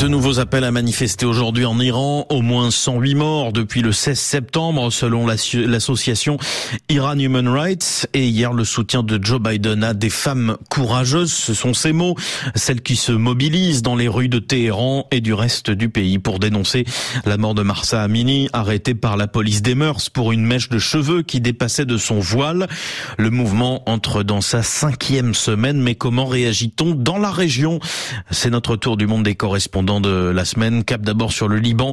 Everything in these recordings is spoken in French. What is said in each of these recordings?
De nouveaux appels à manifester aujourd'hui en Iran, au moins 108 morts depuis le 16 septembre selon l'association Iran Human Rights. Et hier le soutien de Joe Biden à des femmes courageuses, ce sont ces mots, celles qui se mobilisent dans les rues de Téhéran et du reste du pays pour dénoncer la mort de Marsa Amini, arrêtée par la police des mœurs pour une mèche de cheveux qui dépassait de son voile. Le mouvement entre dans sa cinquième semaine, mais comment réagit-on dans la région? C'est notre tour du monde des correspondants de la semaine. Cap d'abord sur le Liban,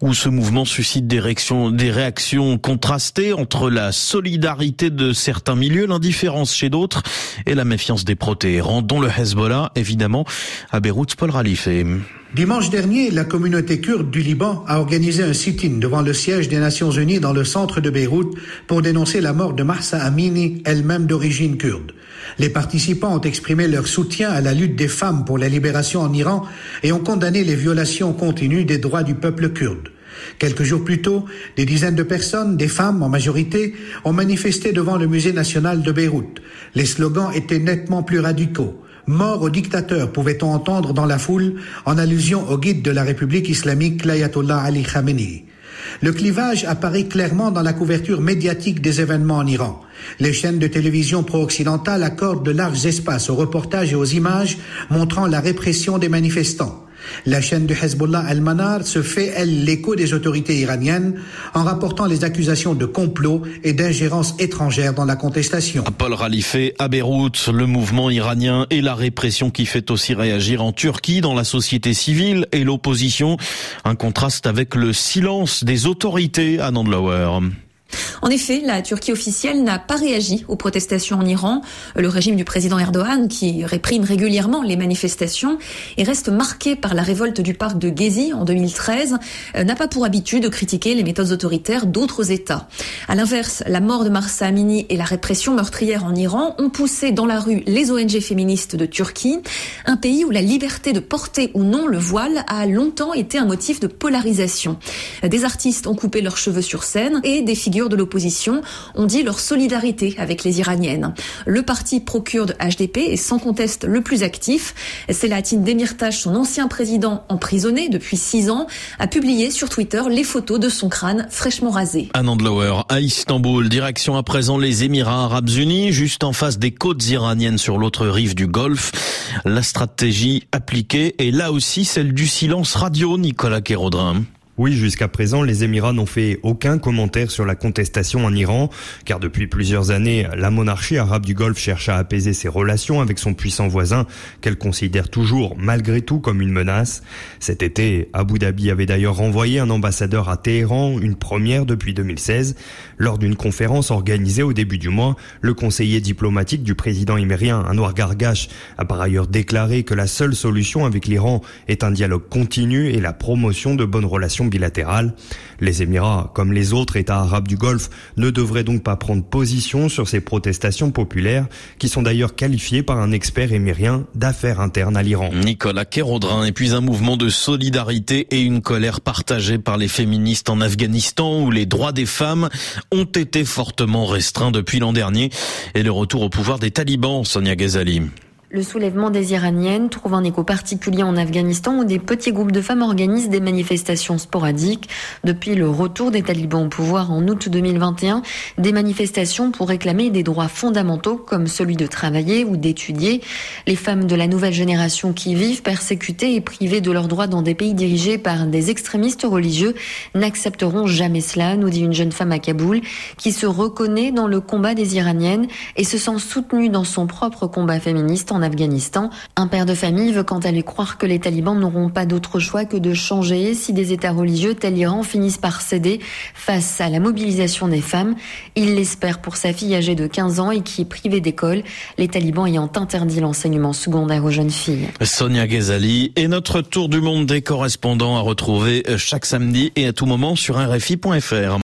où ce mouvement suscite des réactions, contrastées entre la solidarité de certains milieux, l'indifférence chez d'autres et la méfiance des protéérants, dont le Hezbollah, évidemment, à Beyrouth, Paul Ralifé. Dimanche dernier, la communauté kurde du Liban a organisé un sit-in devant le siège des Nations Unies dans le centre de Beyrouth pour dénoncer la mort de Marsa Amini, elle-même d'origine kurde. Les participants ont exprimé leur soutien à la lutte des femmes pour la libération en Iran et ont condamné les violations continues des droits du peuple kurde. Quelques jours plus tôt, des dizaines de personnes, des femmes en majorité, ont manifesté devant le musée national de Beyrouth. Les slogans étaient nettement plus radicaux. Mort au dictateur, pouvait-on entendre dans la foule, en allusion au guide de la République islamique, l'ayatollah Ali Khamenei. Le clivage apparaît clairement dans la couverture médiatique des événements en Iran. Les chaînes de télévision pro-occidentales accordent de larges espaces aux reportages et aux images montrant la répression des manifestants. La chaîne du Hezbollah Al-Manar se fait, elle, l'écho des autorités iraniennes en rapportant les accusations de complot et d'ingérence étrangère dans la contestation. Paul Ralifé à Beyrouth, le mouvement iranien et la répression qui fait aussi réagir en Turquie dans la société civile et l'opposition. Un contraste avec le silence des autorités à Nandlauer. En effet, la Turquie officielle n'a pas réagi aux protestations en Iran. Le régime du président Erdogan, qui réprime régulièrement les manifestations et reste marqué par la révolte du parc de Gezi en 2013, euh, n'a pas pour habitude de critiquer les méthodes autoritaires d'autres États. À l'inverse, la mort de Marsa Amini et la répression meurtrière en Iran ont poussé dans la rue les ONG féministes de Turquie, un pays où la liberté de porter ou non le voile a longtemps été un motif de polarisation. Des artistes ont coupé leurs cheveux sur scène et des figures de l'opposition ont dit leur solidarité avec les Iraniennes. Le parti pro-kurde HDP est sans conteste le plus actif. Selahattin Demirtas, son ancien président emprisonné depuis six ans, a publié sur Twitter les photos de son crâne fraîchement rasé. Anand Lower à Istanbul, direction à présent les Émirats Arabes Unis, juste en face des côtes iraniennes sur l'autre rive du Golfe. La stratégie appliquée est là aussi celle du silence radio, Nicolas Kérodrin. Oui, jusqu'à présent, les Émirats n'ont fait aucun commentaire sur la contestation en Iran, car depuis plusieurs années, la monarchie arabe du Golfe cherche à apaiser ses relations avec son puissant voisin, qu'elle considère toujours, malgré tout, comme une menace. Cet été, Abu Dhabi avait d'ailleurs renvoyé un ambassadeur à Téhéran, une première depuis 2016. Lors d'une conférence organisée au début du mois, le conseiller diplomatique du président imérien, Anwar Gargash, a par ailleurs déclaré que la seule solution avec l'Iran est un dialogue continu et la promotion de bonnes relations bilatérale. Les Émirats, comme les autres États arabes du Golfe, ne devraient donc pas prendre position sur ces protestations populaires, qui sont d'ailleurs qualifiées par un expert émirien d'affaires internes à l'Iran. Nicolas Kérodrin, et puis un mouvement de solidarité et une colère partagée par les féministes en Afghanistan, où les droits des femmes ont été fortement restreints depuis l'an dernier, et le retour au pouvoir des talibans, Sonia Ghazali. Le soulèvement des Iraniennes trouve un écho particulier en Afghanistan où des petits groupes de femmes organisent des manifestations sporadiques. Depuis le retour des talibans au pouvoir en août 2021, des manifestations pour réclamer des droits fondamentaux comme celui de travailler ou d'étudier. Les femmes de la nouvelle génération qui vivent persécutées et privées de leurs droits dans des pays dirigés par des extrémistes religieux n'accepteront jamais cela, nous dit une jeune femme à Kaboul qui se reconnaît dans le combat des Iraniennes et se sent soutenue dans son propre combat féministe en Afghanistan. Un père de famille veut quant à lui croire que les talibans n'auront pas d'autre choix que de changer si des États religieux tels l'Iran finissent par céder face à la mobilisation des femmes. Il l'espère pour sa fille âgée de 15 ans et qui est privée d'école, les talibans ayant interdit l'enseignement secondaire aux jeunes filles. Sonia Ghazali et notre tour du monde des correspondants à retrouver chaque samedi et à tout moment sur rfi.fr.